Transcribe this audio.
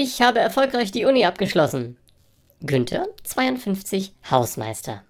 Ich habe erfolgreich die Uni abgeschlossen. Günther, 52, Hausmeister.